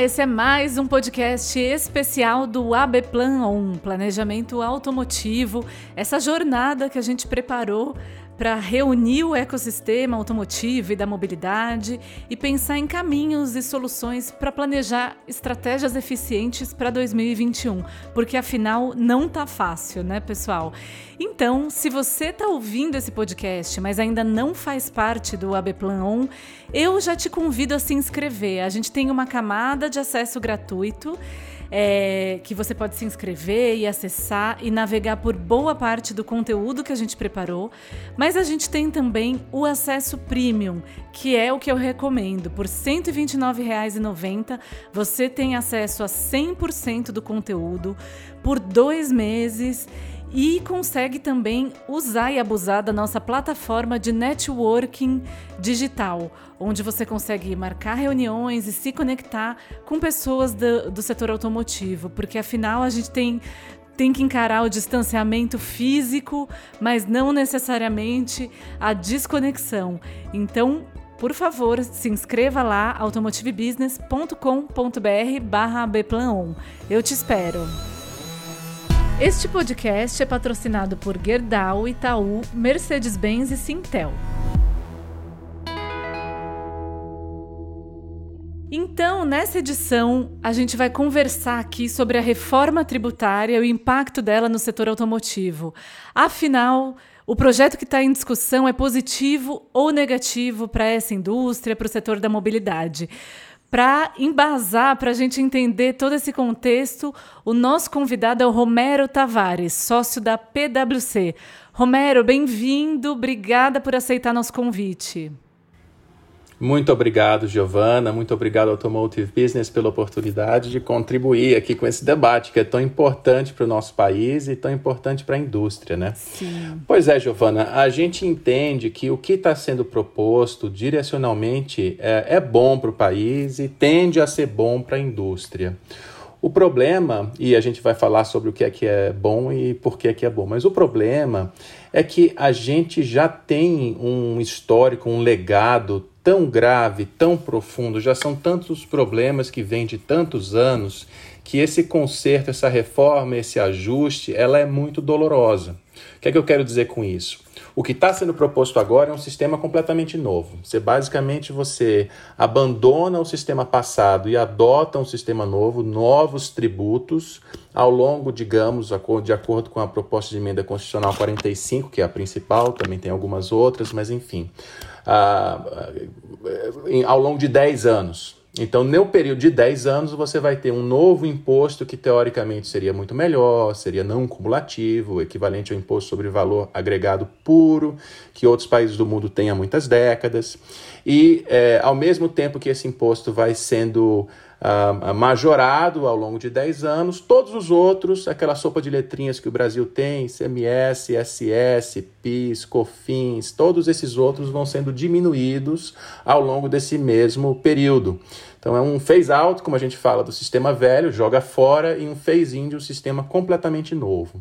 Esse é mais um podcast especial do AB Plan On, Planejamento Automotivo, essa jornada que a gente preparou para reunir o ecossistema automotivo e da mobilidade e pensar em caminhos e soluções para planejar estratégias eficientes para 2021, porque afinal não tá fácil, né, pessoal? Então, se você está ouvindo esse podcast, mas ainda não faz parte do AB Plan On, eu já te convido a se inscrever. A gente tem uma camada de acesso gratuito é, que você pode se inscrever e acessar e navegar por boa parte do conteúdo que a gente preparou. Mas a gente tem também o acesso premium, que é o que eu recomendo. Por R$ 129,90 você tem acesso a 100% do conteúdo por dois meses e consegue também usar e abusar da nossa plataforma de networking digital, onde você consegue marcar reuniões e se conectar com pessoas do, do setor automotivo, porque afinal a gente tem tem que encarar o distanciamento físico, mas não necessariamente a desconexão. Então, por favor, se inscreva lá automotivebusiness.com.br/bplanon. Eu te espero. Este podcast é patrocinado por Gerdau, Itaú, Mercedes-Benz e Sintel. Então, nessa edição, a gente vai conversar aqui sobre a reforma tributária e o impacto dela no setor automotivo. Afinal, o projeto que está em discussão é positivo ou negativo para essa indústria, para o setor da mobilidade? Para embasar, para a gente entender todo esse contexto, o nosso convidado é o Romero Tavares, sócio da PwC. Romero, bem-vindo, obrigada por aceitar nosso convite. Muito obrigado, Giovana. Muito obrigado, Automotive Business, pela oportunidade de contribuir aqui com esse debate que é tão importante para o nosso país e tão importante para a indústria, né? Sim. Pois é, Giovana. A gente entende que o que está sendo proposto direcionalmente é, é bom para o país e tende a ser bom para a indústria. O problema, e a gente vai falar sobre o que é que é bom e por que é que é bom, mas o problema é que a gente já tem um histórico, um legado tão grave, tão profundo, já são tantos problemas que vêm de tantos anos, que esse conserto, essa reforma, esse ajuste, ela é muito dolorosa. O que é que eu quero dizer com isso? O que está sendo proposto agora é um sistema completamente novo. Você basicamente você abandona o sistema passado e adota um sistema novo, novos tributos ao longo, digamos, de acordo com a proposta de emenda constitucional 45, que é a principal, também tem algumas outras, mas enfim, ao longo de 10 anos. Então, no período de 10 anos, você vai ter um novo imposto que teoricamente seria muito melhor, seria não cumulativo, equivalente ao imposto sobre valor agregado puro, que outros países do mundo têm há muitas décadas. E, é, ao mesmo tempo que esse imposto vai sendo uh, majorado ao longo de 10 anos. Todos os outros, aquela sopa de letrinhas que o Brasil tem, CMS, SS, PIS, COFINS, todos esses outros vão sendo diminuídos ao longo desse mesmo período. Então é um phase out, como a gente fala, do sistema velho, joga fora, e um phase in de um sistema completamente novo.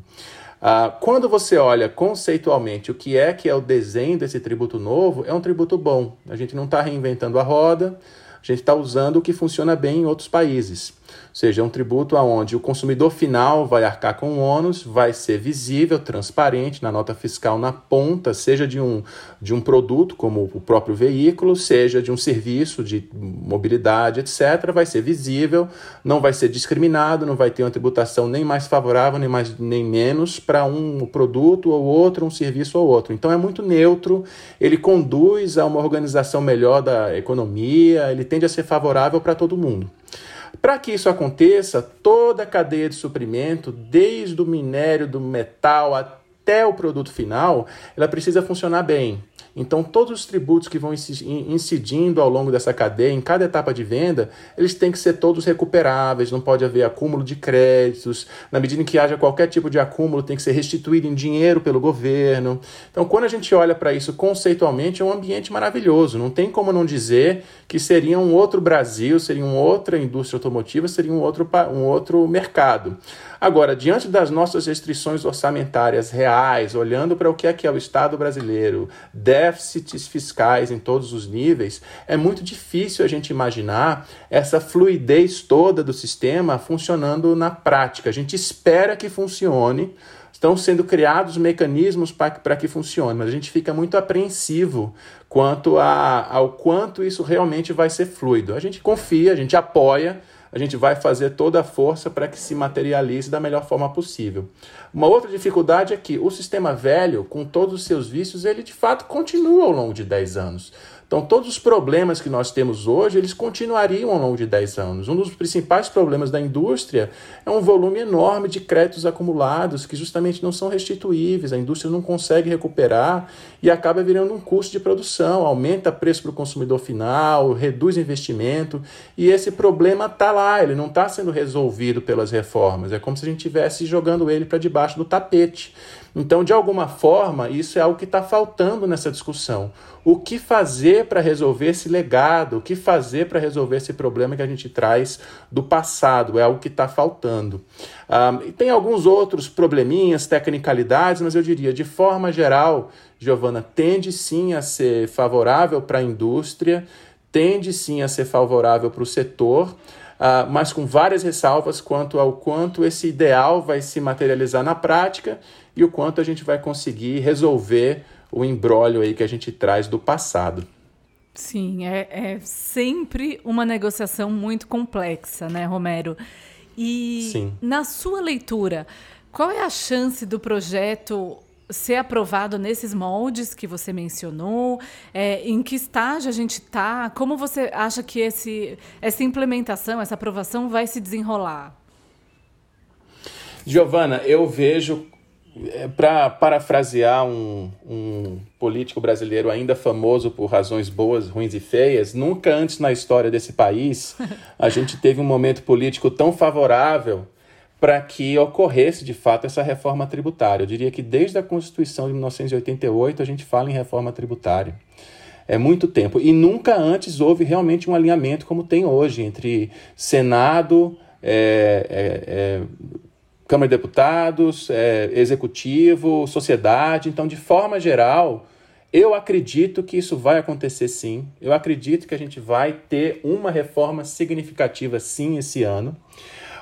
Uh, quando você olha conceitualmente o que é que é o desenho desse tributo novo, é um tributo bom. A gente não está reinventando a roda, a gente está usando o que funciona bem em outros países. Ou seja, é um tributo aonde o consumidor final vai arcar com o ônus, vai ser visível, transparente na nota fiscal na ponta, seja de um, de um produto, como o próprio veículo, seja de um serviço de mobilidade, etc., vai ser visível, não vai ser discriminado, não vai ter uma tributação nem mais favorável, nem, mais, nem menos para um produto ou outro, um serviço ou outro. Então é muito neutro, ele conduz a uma organização melhor da economia, ele tende a ser favorável para todo mundo. Para que isso aconteça, toda a cadeia de suprimento, desde o minério do metal até o produto final, ela precisa funcionar bem. Então, todos os tributos que vão incidindo ao longo dessa cadeia, em cada etapa de venda, eles têm que ser todos recuperáveis, não pode haver acúmulo de créditos. Na medida em que haja qualquer tipo de acúmulo, tem que ser restituído em dinheiro pelo governo. Então, quando a gente olha para isso conceitualmente, é um ambiente maravilhoso. Não tem como não dizer que seria um outro Brasil, seria uma outra indústria automotiva, seria um outro, um outro mercado. Agora, diante das nossas restrições orçamentárias reais, olhando para o que é que é o Estado brasileiro, déficits fiscais em todos os níveis, é muito difícil a gente imaginar essa fluidez toda do sistema funcionando na prática. A gente espera que funcione, estão sendo criados mecanismos para que funcione, mas a gente fica muito apreensivo quanto a, ao quanto isso realmente vai ser fluido. A gente confia, a gente apoia, a gente vai fazer toda a força para que se materialize da melhor forma possível. Uma outra dificuldade é que o sistema velho, com todos os seus vícios, ele de fato continua ao longo de 10 anos. Então, todos os problemas que nós temos hoje, eles continuariam ao longo de 10 anos. Um dos principais problemas da indústria é um volume enorme de créditos acumulados que justamente não são restituíveis, a indústria não consegue recuperar e acaba virando um custo de produção, aumenta o preço para o consumidor final, reduz investimento, e esse problema está lá, ele não está sendo resolvido pelas reformas. É como se a gente estivesse jogando ele para debaixo do tapete. Então, de alguma forma, isso é algo que está faltando nessa discussão. O que fazer para resolver esse legado? O que fazer para resolver esse problema que a gente traz do passado? É algo que está faltando. E tem alguns outros probleminhas, tecnicalidades, mas eu diria, de forma geral, Giovana, tende sim a ser favorável para a indústria, tende sim a ser favorável para o setor. Uh, mas com várias ressalvas quanto ao quanto esse ideal vai se materializar na prática e o quanto a gente vai conseguir resolver o embrólio aí que a gente traz do passado. Sim, é, é sempre uma negociação muito complexa, né, Romero? E Sim. na sua leitura, qual é a chance do projeto ser aprovado nesses moldes que você mencionou? É, em que estágio a gente está? Como você acha que esse, essa implementação, essa aprovação vai se desenrolar? Giovana, eu vejo é, para parafrasear um, um, político brasileiro ainda famoso por razões boas, ruins e feias, nunca antes na história desse país a gente teve um momento político tão favorável para que ocorresse de fato essa reforma tributária. Eu diria que desde a Constituição de 1988 a gente fala em reforma tributária. É muito tempo. E nunca antes houve realmente um alinhamento como tem hoje entre Senado, é, é, é, Câmara de Deputados, é, Executivo, sociedade. Então, de forma geral, eu acredito que isso vai acontecer sim. Eu acredito que a gente vai ter uma reforma significativa sim esse ano.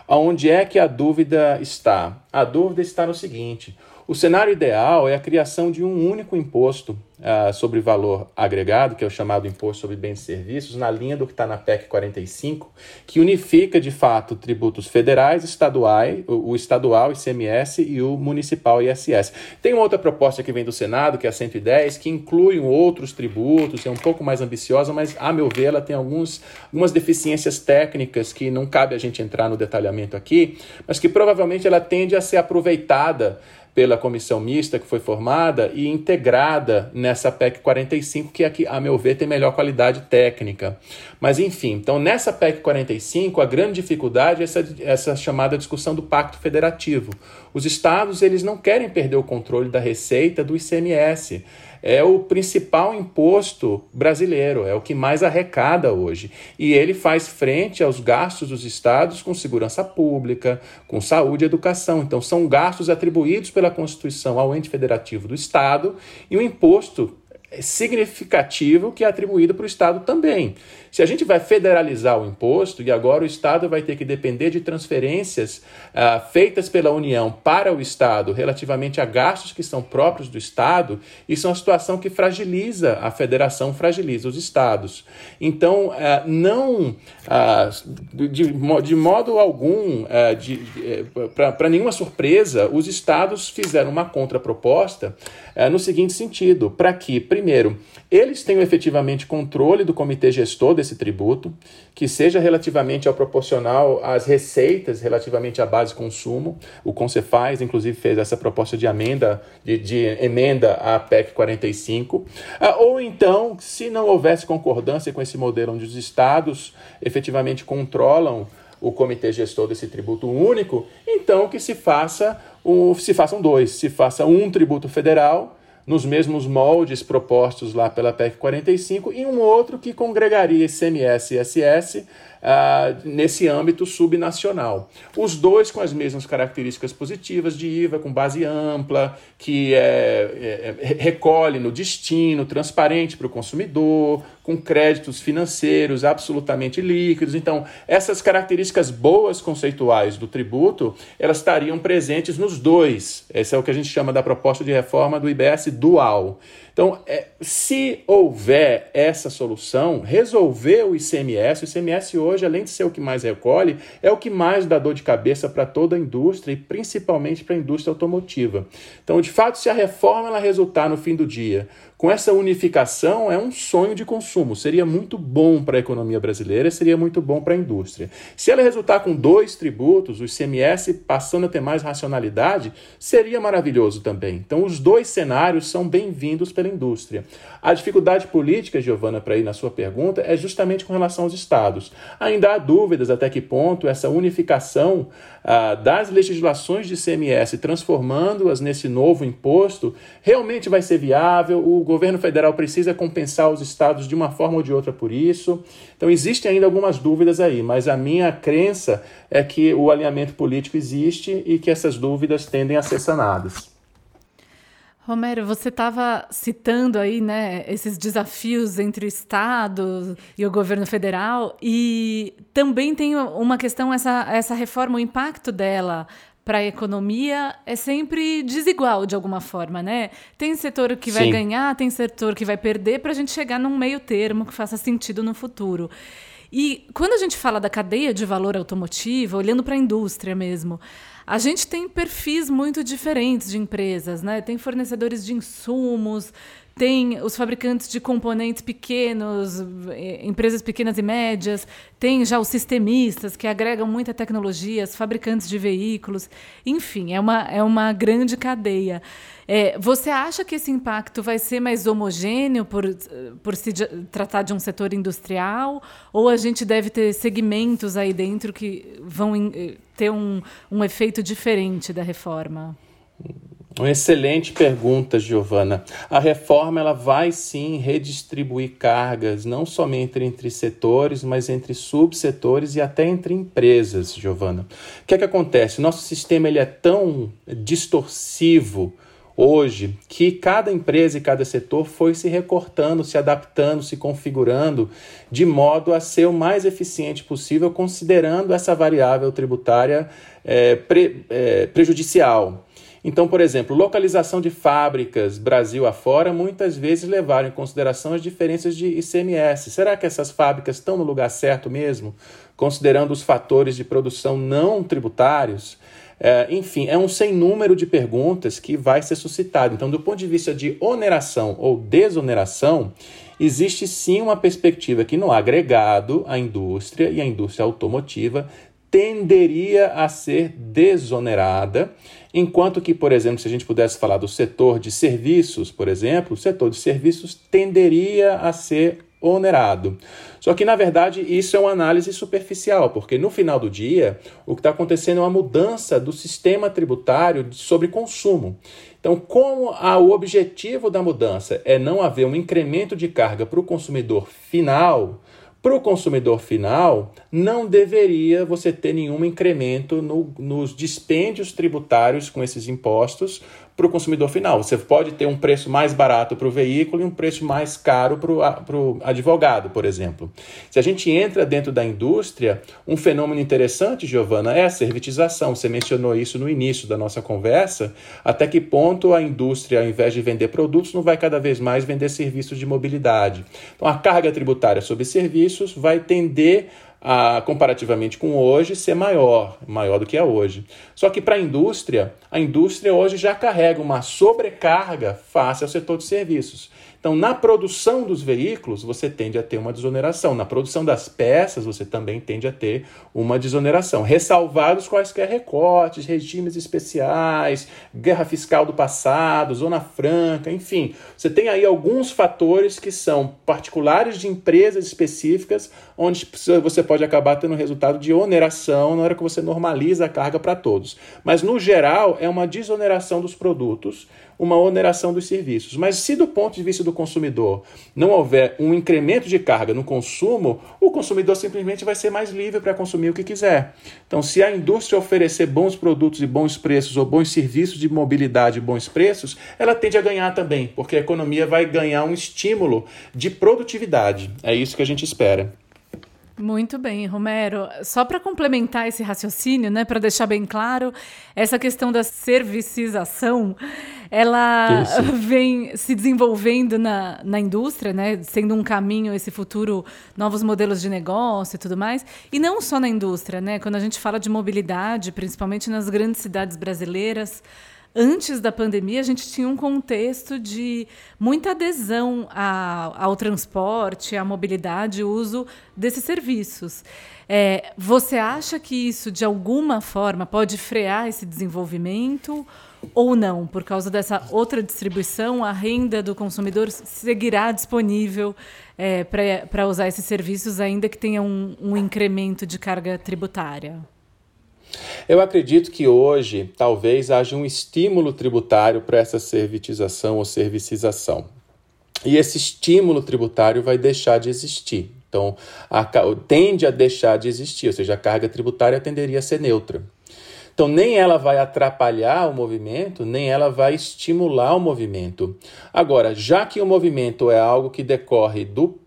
Onde é que a dúvida está? A dúvida está no seguinte: o cenário ideal é a criação de um único imposto uh, sobre valor agregado, que é o chamado Imposto sobre Bens e Serviços, na linha do que está na PEC 45, que unifica de fato tributos federais, estaduais, o, o estadual ICMS e o municipal ISS. Tem outra proposta que vem do Senado, que é a 110, que inclui outros tributos, é um pouco mais ambiciosa, mas a meu ver ela tem alguns, algumas deficiências técnicas que não cabe a gente entrar no detalhamento aqui, mas que provavelmente ela tende a ser aproveitada pela comissão mista que foi formada e integrada nessa PEC 45, que aqui, a meu ver, tem melhor qualidade técnica. Mas, enfim, então nessa PEC 45, a grande dificuldade é essa, essa chamada discussão do pacto federativo. Os estados eles não querem perder o controle da receita do ICMS é o principal imposto brasileiro, é o que mais arrecada hoje. E ele faz frente aos gastos dos estados com segurança pública, com saúde e educação. Então, são gastos atribuídos pela Constituição ao ente federativo do estado e o imposto significativo que é atribuído para o Estado também. Se a gente vai federalizar o imposto e agora o Estado vai ter que depender de transferências ah, feitas pela União para o Estado relativamente a gastos que são próprios do Estado, isso é uma situação que fragiliza a federação, fragiliza os Estados. Então, ah, não, ah, de, de, modo algum, ah, para nenhuma surpresa, os Estados fizeram uma contraproposta ah, no seguinte sentido: para que, primeiro, eles tenham efetivamente controle do comitê gestor desse tributo, que seja relativamente ao proporcional às receitas relativamente à base de consumo. O Concefaz, inclusive, fez essa proposta de emenda, de, de emenda à PEC 45. Ah, ou então, se não houvesse concordância com esse modelo onde os estados efetivamente controlam o comitê gestor desse tributo único, então que se faça o, se façam dois, se faça um tributo federal nos mesmos moldes propostos lá pela PEC 45 e um outro que congregaria ICMS e ISS uh, nesse âmbito subnacional. Os dois com as mesmas características positivas de IVA, com base ampla, que é, é, recolhe no destino, transparente para o consumidor, com créditos financeiros absolutamente líquidos. Então, essas características boas conceituais do tributo, elas estariam presentes nos dois. Esse é o que a gente chama da proposta de reforma do IBS dual. Então, é, se houver essa solução, resolver o ICMS, o ICMS hoje, além de ser o que mais recolhe, é o que mais dá dor de cabeça para toda a indústria e principalmente para a indústria automotiva. Então, de fato, se a reforma ela resultar no fim do dia com essa unificação, é um sonho de consumo. Seria muito bom para a economia brasileira, seria muito bom para a indústria. Se ela resultar com dois tributos, o ICMS passando a ter mais racionalidade, seria maravilhoso também. Então, os dois cenários são bem-vindos pela indústria. A dificuldade política, Giovana, para ir na sua pergunta, é justamente com relação aos estados. Ainda há dúvidas até que ponto essa unificação ah, das legislações de ICMS, transformando-as nesse novo imposto, realmente vai ser viável. O governo federal precisa compensar os estados de uma forma ou de outra por isso. Então, existem ainda algumas dúvidas aí, mas a minha crença é que o alinhamento político existe e que essas dúvidas tendem a ser sanadas. Romero, você estava citando aí, né, esses desafios entre o Estado e o governo federal, e também tem uma questão, essa, essa reforma, o impacto dela para a economia é sempre desigual de alguma forma, né? Tem setor que vai Sim. ganhar, tem setor que vai perder, para a gente chegar num meio termo que faça sentido no futuro. E quando a gente fala da cadeia de valor automotivo, olhando para a indústria mesmo, a gente tem perfis muito diferentes de empresas, né? Tem fornecedores de insumos, tem os fabricantes de componentes pequenos, eh, empresas pequenas e médias, tem já os sistemistas que agregam muita tecnologia, os fabricantes de veículos, enfim, é uma, é uma grande cadeia. É, você acha que esse impacto vai ser mais homogêneo por, por se tratar de um setor industrial? Ou a gente deve ter segmentos aí dentro que vão eh, ter um, um efeito diferente da reforma? Uma excelente pergunta, Giovana. A reforma ela vai sim redistribuir cargas, não somente entre setores, mas entre subsetores e até entre empresas, Giovana. O que é que acontece? Nosso sistema ele é tão distorsivo hoje que cada empresa e cada setor foi se recortando, se adaptando, se configurando de modo a ser o mais eficiente possível, considerando essa variável tributária é, pre, é, prejudicial. Então, por exemplo, localização de fábricas Brasil afora muitas vezes levaram em consideração as diferenças de ICMS. Será que essas fábricas estão no lugar certo mesmo, considerando os fatores de produção não tributários? É, enfim, é um sem número de perguntas que vai ser suscitado. Então, do ponto de vista de oneração ou desoneração, existe sim uma perspectiva que no agregado a indústria e a indústria automotiva tenderia a ser desonerada, enquanto que, por exemplo, se a gente pudesse falar do setor de serviços, por exemplo, o setor de serviços tenderia a ser onerado. Só que, na verdade, isso é uma análise superficial, porque no final do dia, o que está acontecendo é uma mudança do sistema tributário sobre consumo. Então, como a, o objetivo da mudança é não haver um incremento de carga para o consumidor final, para o consumidor final, não deveria você ter nenhum incremento no, nos dispêndios tributários com esses impostos, para o consumidor final. Você pode ter um preço mais barato para o veículo e um preço mais caro para o advogado, por exemplo. Se a gente entra dentro da indústria, um fenômeno interessante, Giovana, é a servitização. Você mencionou isso no início da nossa conversa. Até que ponto a indústria, ao invés de vender produtos, não vai cada vez mais vender serviços de mobilidade? Então, a carga tributária sobre serviços vai tender comparativamente com hoje, ser maior, maior do que é hoje. Só que para a indústria, a indústria hoje já carrega uma sobrecarga face ao setor de serviços. Então, na produção dos veículos, você tende a ter uma desoneração. Na produção das peças, você também tende a ter uma desoneração. Ressalvados quaisquer recortes, regimes especiais, guerra fiscal do passado, zona franca, enfim. Você tem aí alguns fatores que são particulares de empresas específicas, onde você pode acabar tendo resultado de oneração na hora que você normaliza a carga para todos. Mas, no geral, é uma desoneração dos produtos uma oneração dos serviços. Mas se do ponto de vista do consumidor não houver um incremento de carga no consumo, o consumidor simplesmente vai ser mais livre para consumir o que quiser. Então, se a indústria oferecer bons produtos e bons preços ou bons serviços de mobilidade e bons preços, ela tende a ganhar também, porque a economia vai ganhar um estímulo de produtividade. É isso que a gente espera. Muito bem, Romero. Só para complementar esse raciocínio, né, para deixar bem claro, essa questão da servicização, ela Isso. vem se desenvolvendo na, na indústria, né, sendo um caminho esse futuro, novos modelos de negócio e tudo mais. E não só na indústria, né? Quando a gente fala de mobilidade, principalmente nas grandes cidades brasileiras, antes da pandemia, a gente tinha um contexto de muita adesão a, ao transporte, à mobilidade, o uso desses serviços. É, você acha que isso, de alguma forma, pode frear esse desenvolvimento ou não? Por causa dessa outra distribuição, a renda do consumidor seguirá disponível é, para usar esses serviços, ainda que tenha um, um incremento de carga tributária? Eu acredito que hoje talvez haja um estímulo tributário para essa servitização ou servicização. E esse estímulo tributário vai deixar de existir. Então, a, tende a deixar de existir, ou seja, a carga tributária tenderia a ser neutra. Então, nem ela vai atrapalhar o movimento, nem ela vai estimular o movimento. Agora, já que o movimento é algo que decorre do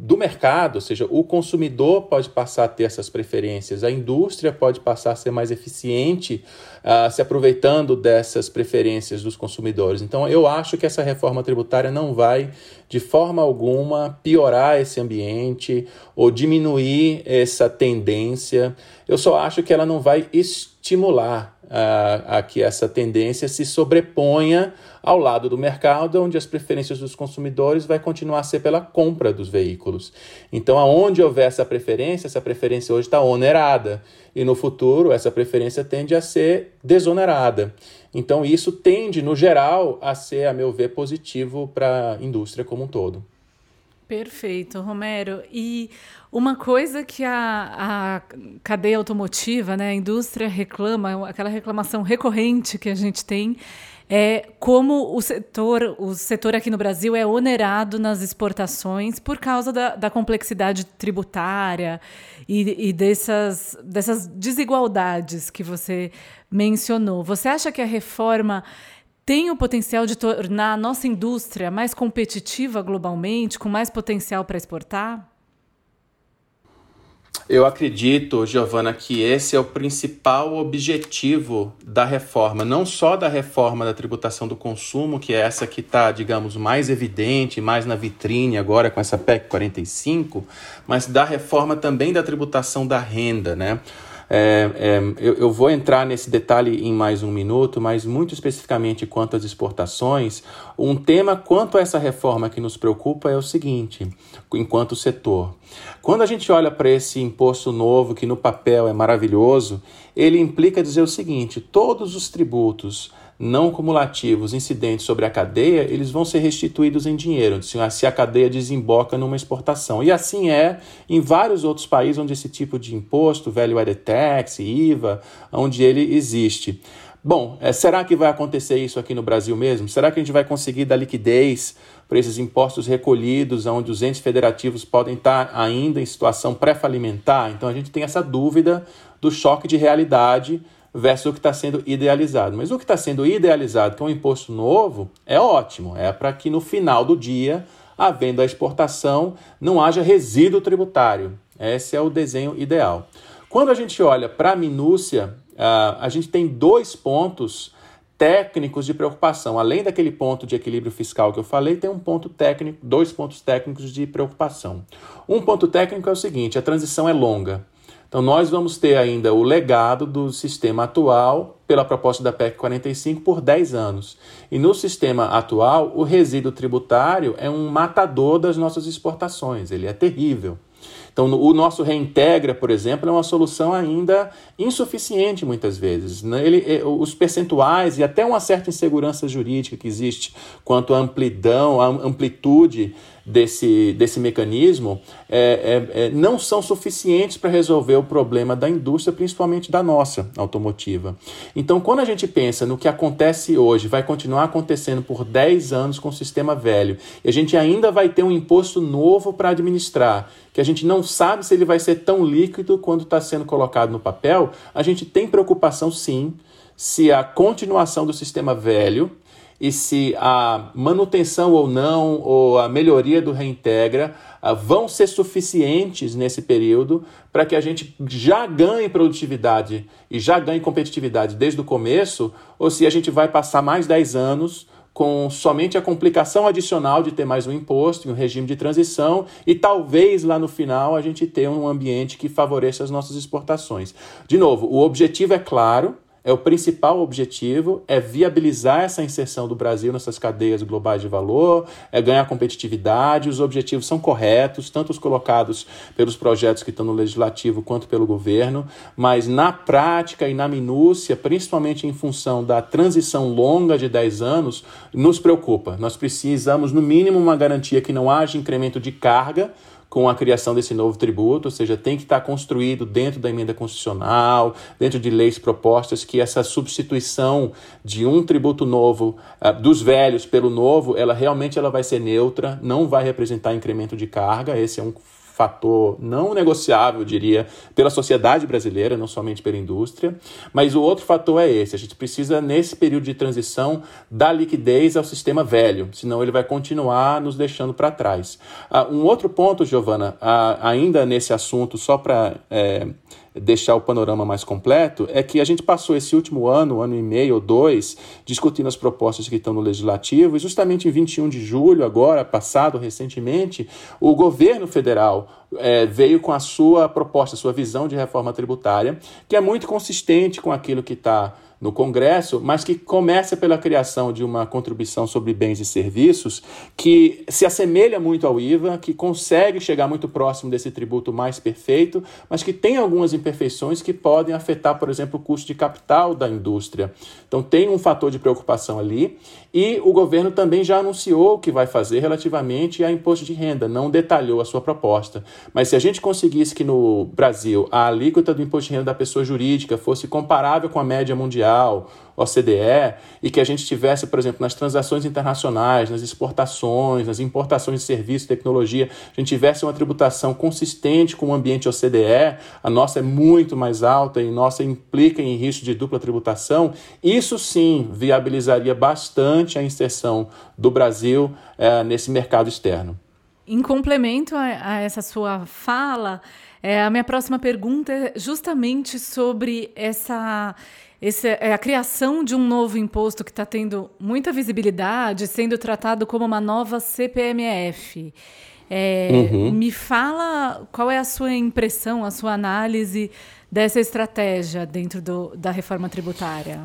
do mercado, ou seja, o consumidor pode passar a ter essas preferências, a indústria pode passar a ser mais eficiente, uh, se aproveitando dessas preferências dos consumidores. Então, eu acho que essa reforma tributária não vai, de forma alguma, piorar esse ambiente ou diminuir essa tendência. Eu só acho que ela não vai estimular uh, a que essa tendência se sobreponha ao lado do mercado, onde as preferências dos consumidores vai continuar a ser pela compra dos veículos. Então, aonde houver essa preferência, essa preferência hoje está onerada e no futuro essa preferência tende a ser desonerada. Então, isso tende, no geral, a ser, a meu ver, positivo para a indústria como um todo. Perfeito, Romero. E uma coisa que a, a cadeia automotiva, né, a indústria reclama, aquela reclamação recorrente que a gente tem, é como o setor, o setor aqui no Brasil é onerado nas exportações por causa da, da complexidade tributária e, e dessas, dessas desigualdades que você mencionou. Você acha que a reforma tem o potencial de tornar a nossa indústria mais competitiva globalmente, com mais potencial para exportar? Eu acredito, Giovana, que esse é o principal objetivo da reforma, não só da reforma da tributação do consumo, que é essa que está, digamos, mais evidente, mais na vitrine agora com essa PEC 45, mas da reforma também da tributação da renda, né? É, é, eu, eu, vou entrar nesse detalhe em mais um minuto, mas muito especificamente quanto às exportações, um tema quanto a essa reforma que nos preocupa é o seguinte, enquanto setor. Quando a gente olha para esse imposto novo, que no papel é maravilhoso, ele implica dizer o seguinte: todos os tributos não cumulativos incidentes sobre a cadeia, eles vão ser restituídos em dinheiro, se a cadeia desemboca numa exportação. E assim é em vários outros países onde esse tipo de imposto, value added tax, IVA, onde ele existe. Bom, é, será que vai acontecer isso aqui no Brasil mesmo? Será que a gente vai conseguir dar liquidez para esses impostos recolhidos, onde os entes federativos podem estar ainda em situação pré-falimentar? Então a gente tem essa dúvida do choque de realidade versus o que está sendo idealizado. Mas o que está sendo idealizado, que é um imposto novo, é ótimo. É para que no final do dia, havendo a exportação, não haja resíduo tributário. Esse é o desenho ideal. Quando a gente olha para a minúcia, uh, a gente tem dois pontos técnicos de preocupação. Além daquele ponto de equilíbrio fiscal que eu falei, tem um ponto técnico, dois pontos técnicos de preocupação. Um ponto técnico é o seguinte: a transição é longa. Então, nós vamos ter ainda o legado do sistema atual, pela proposta da PEC 45, por 10 anos. E no sistema atual, o resíduo tributário é um matador das nossas exportações, ele é terrível. Então, o nosso reintegra, por exemplo, é uma solução ainda insuficiente muitas vezes. Né? Ele, é, os percentuais e até uma certa insegurança jurídica que existe quanto à amplidão, à amplitude desse, desse mecanismo é, é, é, não são suficientes para resolver o problema da indústria, principalmente da nossa automotiva. Então, quando a gente pensa no que acontece hoje, vai continuar acontecendo por 10 anos com o sistema velho, e a gente ainda vai ter um imposto novo para administrar, que a gente não sabe se ele vai ser tão líquido quando está sendo colocado no papel, a gente tem preocupação sim se a continuação do sistema velho e se a manutenção ou não, ou a melhoria do reintegra, uh, vão ser suficientes nesse período para que a gente já ganhe produtividade e já ganhe competitividade desde o começo, ou se a gente vai passar mais 10 anos com somente a complicação adicional de ter mais um imposto e um regime de transição e talvez lá no final a gente tenha um ambiente que favoreça as nossas exportações. De novo, o objetivo é claro, é o principal objetivo, é viabilizar essa inserção do Brasil nessas cadeias globais de valor, é ganhar competitividade, os objetivos são corretos, tanto os colocados pelos projetos que estão no legislativo quanto pelo governo, mas na prática e na minúcia, principalmente em função da transição longa de 10 anos, nos preocupa. Nós precisamos, no mínimo, uma garantia que não haja incremento de carga com a criação desse novo tributo, ou seja, tem que estar construído dentro da emenda constitucional, dentro de leis propostas, que essa substituição de um tributo novo, uh, dos velhos pelo novo, ela realmente ela vai ser neutra, não vai representar incremento de carga, esse é um fator não negociável, eu diria, pela sociedade brasileira, não somente pela indústria. Mas o outro fator é esse: a gente precisa, nesse período de transição, dar liquidez ao sistema velho, senão ele vai continuar nos deixando para trás. Uh, um outro ponto, Giovana, uh, ainda nesse assunto, só para. É, deixar o panorama mais completo, é que a gente passou esse último ano, ano e meio ou dois, discutindo as propostas que estão no Legislativo, e justamente em 21 de julho, agora, passado recentemente, o governo federal é, veio com a sua proposta, a sua visão de reforma tributária, que é muito consistente com aquilo que está no Congresso, mas que começa pela criação de uma contribuição sobre bens e serviços que se assemelha muito ao IVA, que consegue chegar muito próximo desse tributo mais perfeito, mas que tem algumas imperfeições que podem afetar, por exemplo, o custo de capital da indústria. Então tem um fator de preocupação ali e o governo também já anunciou o que vai fazer relativamente a imposto de renda, não detalhou a sua proposta. Mas se a gente conseguisse que no Brasil a alíquota do imposto de renda da pessoa jurídica fosse comparável com a média mundial, OCDE, e que a gente tivesse, por exemplo, nas transações internacionais, nas exportações, nas importações de serviços, tecnologia, a gente tivesse uma tributação consistente com o ambiente OCDE, a nossa é muito mais alta e nossa implica em risco de dupla tributação, isso sim viabilizaria bastante a inserção do Brasil é, nesse mercado externo. Em complemento a, a essa sua fala, é, a minha próxima pergunta é justamente sobre essa esse, é a criação de um novo imposto que está tendo muita visibilidade, sendo tratado como uma nova CPMF. É, uhum. Me fala qual é a sua impressão, a sua análise dessa estratégia dentro do, da reforma tributária.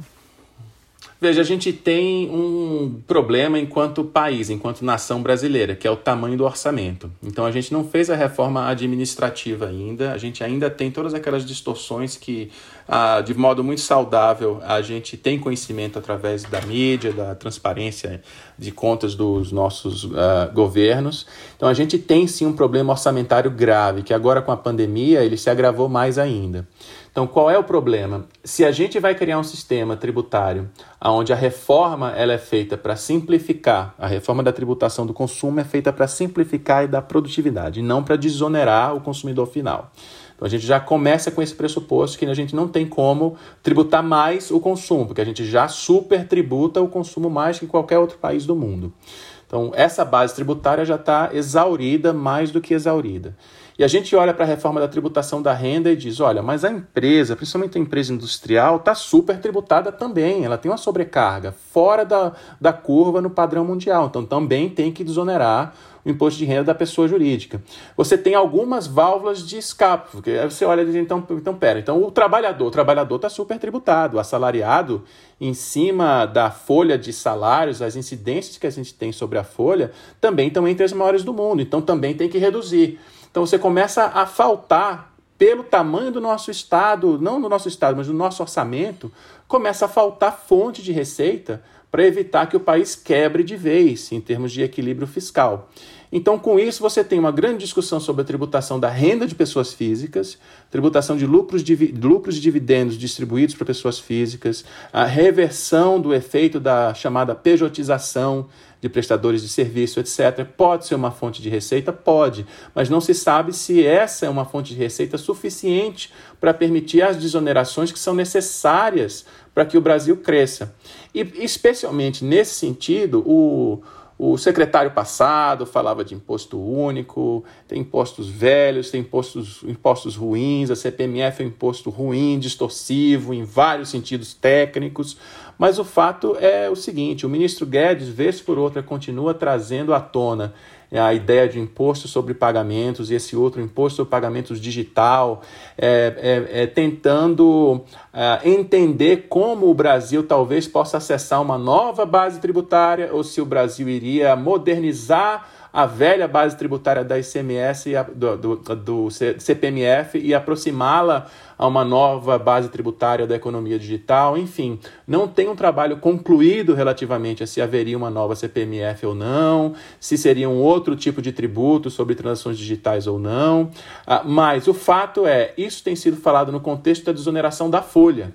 Veja, a gente tem um problema enquanto país, enquanto nação brasileira, que é o tamanho do orçamento. Então a gente não fez a reforma administrativa ainda, a gente ainda tem todas aquelas distorções que, ah, de modo muito saudável, a gente tem conhecimento através da mídia, da transparência de contas dos nossos ah, governos. Então a gente tem sim um problema orçamentário grave, que agora com a pandemia ele se agravou mais ainda. Então, qual é o problema? Se a gente vai criar um sistema tributário onde a reforma ela é feita para simplificar, a reforma da tributação do consumo é feita para simplificar e dar produtividade, não para desonerar o consumidor final. Então a gente já começa com esse pressuposto que a gente não tem como tributar mais o consumo, porque a gente já super tributa o consumo mais que qualquer outro país do mundo. Então essa base tributária já está exaurida, mais do que exaurida. E a gente olha para a reforma da tributação da renda e diz: olha, mas a empresa, principalmente a empresa industrial, está super tributada também. Ela tem uma sobrecarga fora da, da curva no padrão mundial. Então também tem que desonerar o imposto de renda da pessoa jurídica. Você tem algumas válvulas de escape, porque você olha e diz, então, então pera, então o trabalhador, o trabalhador está super tributado, o assalariado, em cima da folha de salários, as incidências que a gente tem sobre a folha, também estão entre as maiores do mundo, então também tem que reduzir. Então você começa a faltar pelo tamanho do nosso estado, não do nosso estado, mas do nosso orçamento, começa a faltar fonte de receita para evitar que o país quebre de vez em termos de equilíbrio fiscal. Então, com isso, você tem uma grande discussão sobre a tributação da renda de pessoas físicas, tributação de lucros, de lucros e dividendos distribuídos para pessoas físicas, a reversão do efeito da chamada pejotização de prestadores de serviço, etc. Pode ser uma fonte de receita? Pode, mas não se sabe se essa é uma fonte de receita suficiente para permitir as desonerações que são necessárias para que o Brasil cresça. E, especialmente nesse sentido, o o secretário passado falava de imposto único, tem impostos velhos, tem impostos, impostos ruins, a CPMF é um imposto ruim, distorsivo, em vários sentidos técnicos. Mas o fato é o seguinte: o ministro Guedes, vez por outra, continua trazendo à tona é a ideia de imposto sobre pagamentos e esse outro imposto sobre pagamentos digital, é, é, é tentando é, entender como o Brasil talvez possa acessar uma nova base tributária ou se o Brasil iria modernizar a velha base tributária da ICMS do, do, do CPMF e aproximá-la a uma nova base tributária da economia digital, enfim, não tem um trabalho concluído relativamente a se haveria uma nova CPMF ou não, se seria um outro tipo de tributo sobre transações digitais ou não, ah, mas o fato é, isso tem sido falado no contexto da desoneração da folha.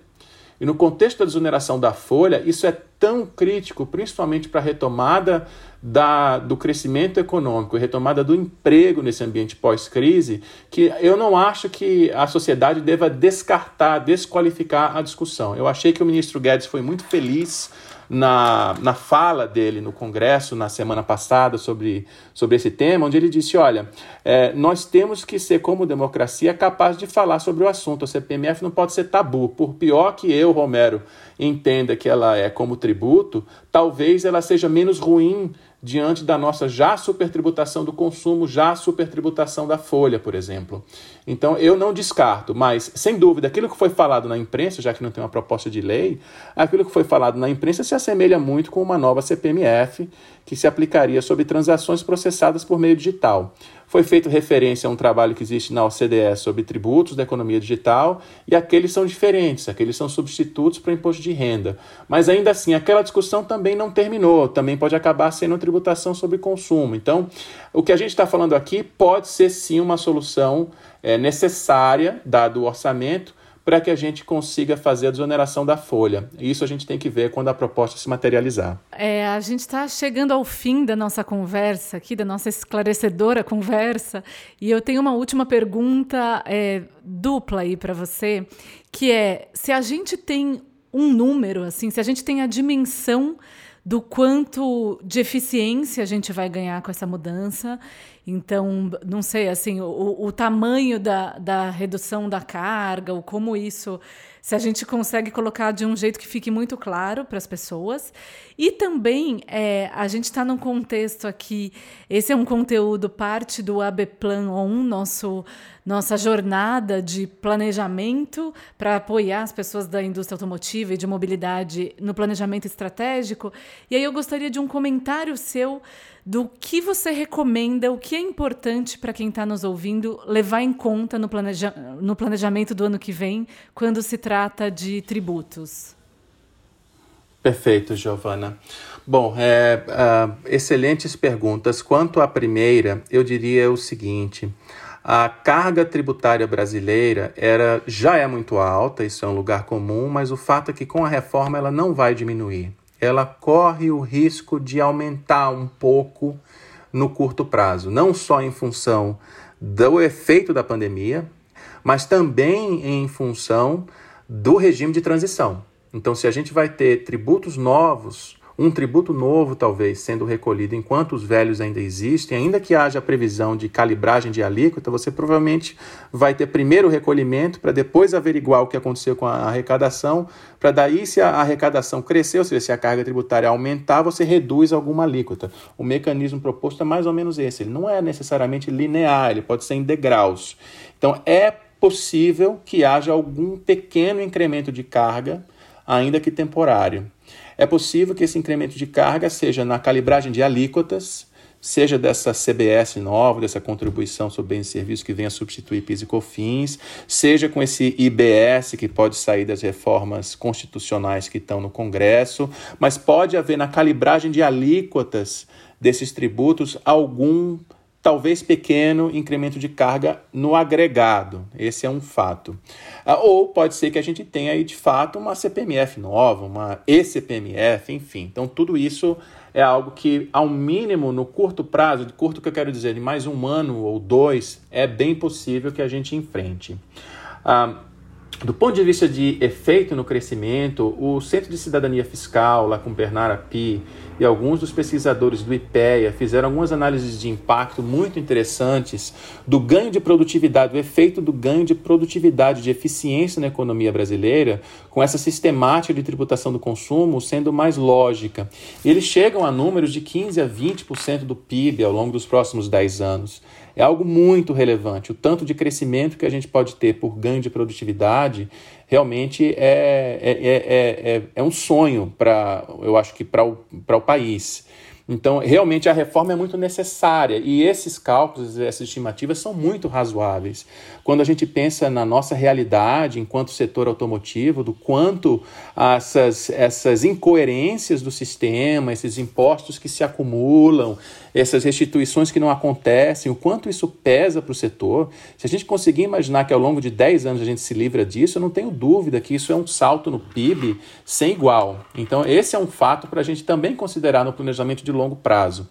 E no contexto da desoneração da folha, isso é tão crítico, principalmente para a retomada da, do crescimento econômico e retomada do emprego nesse ambiente pós-crise, que eu não acho que a sociedade deva descartar, desqualificar a discussão. Eu achei que o ministro Guedes foi muito feliz na, na fala dele no Congresso na semana passada sobre, sobre esse tema, onde ele disse: olha, é, nós temos que ser, como democracia, capaz de falar sobre o assunto. A CPMF não pode ser tabu. Por pior que eu, Romero, entenda que ela é como tributo, talvez ela seja menos ruim diante da nossa já supertributação do consumo, já supertributação da folha, por exemplo. Então, eu não descarto, mas, sem dúvida, aquilo que foi falado na imprensa, já que não tem uma proposta de lei, aquilo que foi falado na imprensa se assemelha muito com uma nova CPMF que se aplicaria sobre transações processadas por meio digital. Foi feito referência a um trabalho que existe na OCDE sobre tributos da economia digital e aqueles são diferentes, aqueles são substitutos para imposto de renda. Mas ainda assim, aquela discussão também não terminou, também pode acabar sendo tributação sobre consumo. Então, o que a gente está falando aqui pode ser sim uma solução é, necessária, dado o orçamento, para que a gente consiga fazer a desoneração da folha. Isso a gente tem que ver quando a proposta se materializar. É, a gente está chegando ao fim da nossa conversa aqui, da nossa esclarecedora conversa, e eu tenho uma última pergunta é, dupla aí para você, que é se a gente tem um número, assim, se a gente tem a dimensão do quanto de eficiência a gente vai ganhar com essa mudança. Então, não sei, assim, o, o tamanho da, da redução da carga, ou como isso, se a gente consegue colocar de um jeito que fique muito claro para as pessoas. E também, é, a gente está num contexto aqui, esse é um conteúdo parte do AB Plan 1, nosso nossa jornada de planejamento para apoiar as pessoas da indústria automotiva e de mobilidade no planejamento estratégico. E aí eu gostaria de um comentário seu do que você recomenda, o que é importante para quem está nos ouvindo levar em conta no, planeja no planejamento do ano que vem, quando se trata de tributos. Perfeito, Giovana. Bom, é, uh, excelentes perguntas. Quanto à primeira, eu diria o seguinte: a carga tributária brasileira era, já é muito alta, isso é um lugar comum, mas o fato é que com a reforma ela não vai diminuir ela corre o risco de aumentar um pouco no curto prazo, não só em função do efeito da pandemia, mas também em função do regime de transição. Então, se a gente vai ter tributos novos um tributo novo, talvez, sendo recolhido enquanto os velhos ainda existem, ainda que haja previsão de calibragem de alíquota, você provavelmente vai ter primeiro o recolhimento para depois averiguar o que aconteceu com a arrecadação, para daí, se a arrecadação crescer, ou seja, se a carga tributária aumentar, você reduz alguma alíquota. O mecanismo proposto é mais ou menos esse. Ele não é necessariamente linear, ele pode ser em degraus. Então, é possível que haja algum pequeno incremento de carga, ainda que temporário. É possível que esse incremento de carga seja na calibragem de alíquotas, seja dessa CBS nova, dessa contribuição sobre bens e serviços que venha substituir PIS e COFINS, seja com esse IBS que pode sair das reformas constitucionais que estão no Congresso, mas pode haver na calibragem de alíquotas desses tributos algum talvez pequeno incremento de carga no agregado. Esse é um fato. Ah, ou pode ser que a gente tenha aí de fato uma CPMF nova, uma ECPMF, enfim. Então tudo isso é algo que, ao mínimo, no curto prazo, de curto que eu quero dizer, de mais um ano ou dois, é bem possível que a gente enfrente. Ah, do ponto de vista de efeito no crescimento, o Centro de Cidadania Fiscal, lá com Bernard Api, e alguns dos pesquisadores do IPEA fizeram algumas análises de impacto muito interessantes do ganho de produtividade, o efeito do ganho de produtividade, de eficiência na economia brasileira, com essa sistemática de tributação do consumo sendo mais lógica. Eles chegam a números de 15 a 20% do PIB ao longo dos próximos 10 anos. É algo muito relevante. O tanto de crescimento que a gente pode ter por ganho de produtividade realmente é, é, é, é, é um sonho para, eu acho que para o, o país. Então, realmente a reforma é muito necessária e esses cálculos, essas estimativas são muito razoáveis. Quando a gente pensa na nossa realidade enquanto setor automotivo, do quanto essas, essas incoerências do sistema, esses impostos que se acumulam, essas restituições que não acontecem, o quanto isso pesa para o setor. Se a gente conseguir imaginar que ao longo de 10 anos a gente se livra disso, eu não tenho dúvida que isso é um salto no PIB sem igual. Então, esse é um fato para a gente também considerar no planejamento de longo prazo.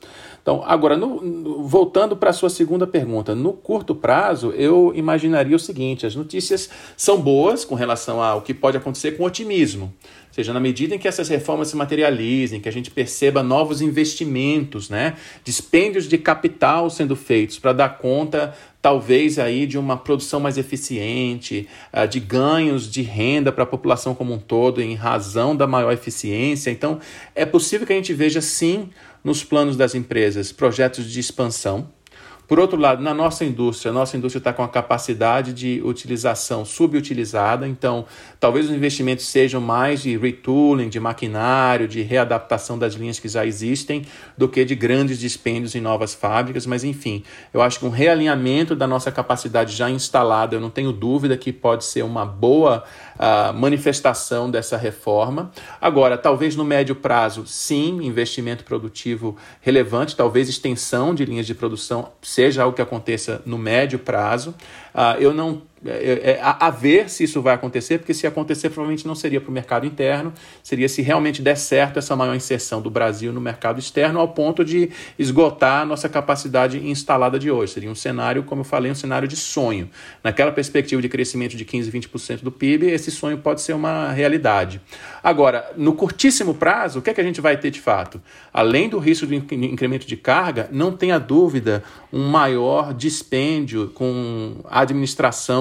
Então, agora, no, voltando para a sua segunda pergunta, no curto prazo, eu imaginaria o seguinte: as notícias são boas com relação ao que pode acontecer com otimismo. Ou seja, na medida em que essas reformas se materializem, que a gente perceba novos investimentos, né, dispêndios de capital sendo feitos para dar conta talvez aí de uma produção mais eficiente, ah, de ganhos de renda para a população como um todo em razão da maior eficiência. Então, é possível que a gente veja sim nos planos das empresas projetos de expansão. Por outro lado, na nossa indústria, a nossa indústria está com a capacidade de utilização subutilizada, então talvez os investimentos sejam mais de retooling, de maquinário, de readaptação das linhas que já existem, do que de grandes dispêndios em novas fábricas, mas enfim, eu acho que um realinhamento da nossa capacidade já instalada, eu não tenho dúvida que pode ser uma boa uh, manifestação dessa reforma. Agora, talvez no médio prazo, sim, investimento produtivo relevante, talvez extensão de linhas de produção seja algo que aconteça no médio prazo. Uh, eu não é, é, é, a, a, ver se isso vai acontecer, porque se acontecer, provavelmente não seria para o mercado interno, seria se realmente der certo essa maior inserção do Brasil no mercado externo, ao ponto de esgotar a nossa capacidade instalada de hoje. Seria um cenário, como eu falei, um cenário de sonho. Naquela perspectiva de crescimento de 15%, 20% do PIB, esse sonho pode ser uma realidade. Agora, no curtíssimo prazo, o que, é que a gente vai ter de fato? Além do risco de incremento de carga, não tenha dúvida, um maior dispêndio com a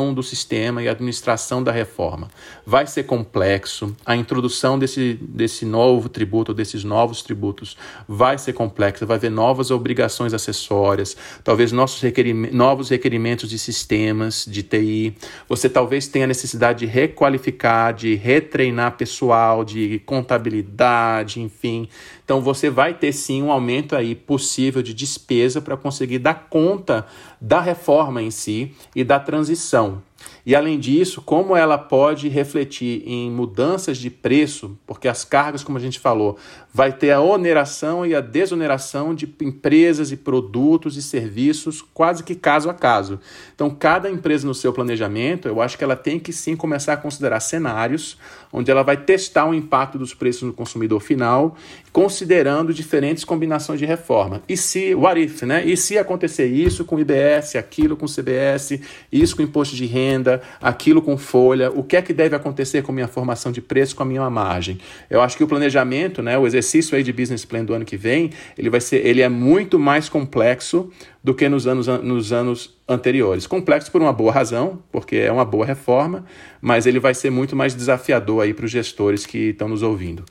administração do sistema e administração da reforma. Vai ser complexo, a introdução desse, desse novo tributo, desses novos tributos, vai ser complexa, vai haver novas obrigações acessórias, talvez nossos requerim novos requerimentos de sistemas, de TI. Você talvez tenha necessidade de requalificar, de retreinar pessoal, de contabilidade, enfim. Então você vai ter sim um aumento aí possível de despesa para conseguir dar conta da reforma em si e da transição. E além disso, como ela pode refletir em mudanças de preço, porque as cargas, como a gente falou, vai ter a oneração e a desoneração de empresas e produtos e serviços quase que caso a caso. Então, cada empresa no seu planejamento, eu acho que ela tem que sim começar a considerar cenários onde ela vai testar o impacto dos preços no consumidor final, considerando diferentes combinações de reforma. E se, what if, né? E se acontecer isso com IBS, aquilo com CBS, isso com imposto de renda, aquilo com folha, o que é que deve acontecer com a minha formação de preço, com a minha margem. Eu acho que o planejamento, né, o exercício aí de business plan do ano que vem, ele vai ser, ele é muito mais complexo do que nos anos, nos anos anteriores. Complexo por uma boa razão, porque é uma boa reforma, mas ele vai ser muito mais desafiador aí para os gestores que estão nos ouvindo.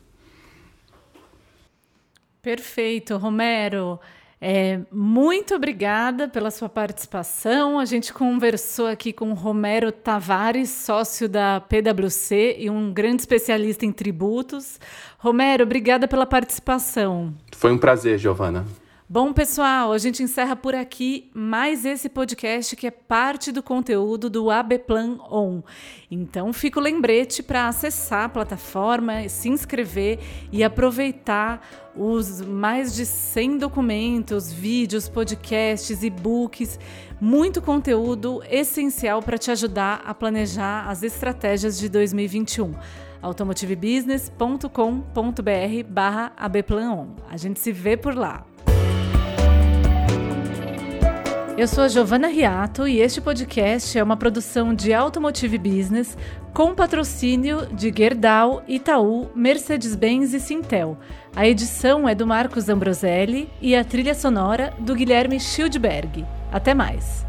Perfeito, Romero. É, muito obrigada pela sua participação. A gente conversou aqui com Romero Tavares, sócio da PwC e um grande especialista em tributos. Romero, obrigada pela participação. Foi um prazer, Giovana. Bom, pessoal, a gente encerra por aqui mais esse podcast que é parte do conteúdo do AB Plan On. Então, fica o lembrete para acessar a plataforma, se inscrever e aproveitar os mais de 100 documentos, vídeos, podcasts, e-books, muito conteúdo essencial para te ajudar a planejar as estratégias de 2021 automotivebusiness.com.br barra abplanon. A gente se vê por lá. Eu sou a Giovana Riato e este podcast é uma produção de Automotive Business com patrocínio de Gerdau, Itaú, Mercedes-Benz e Sintel. A edição é do Marcos Ambroselli e a trilha sonora do Guilherme Schildberg. Até mais!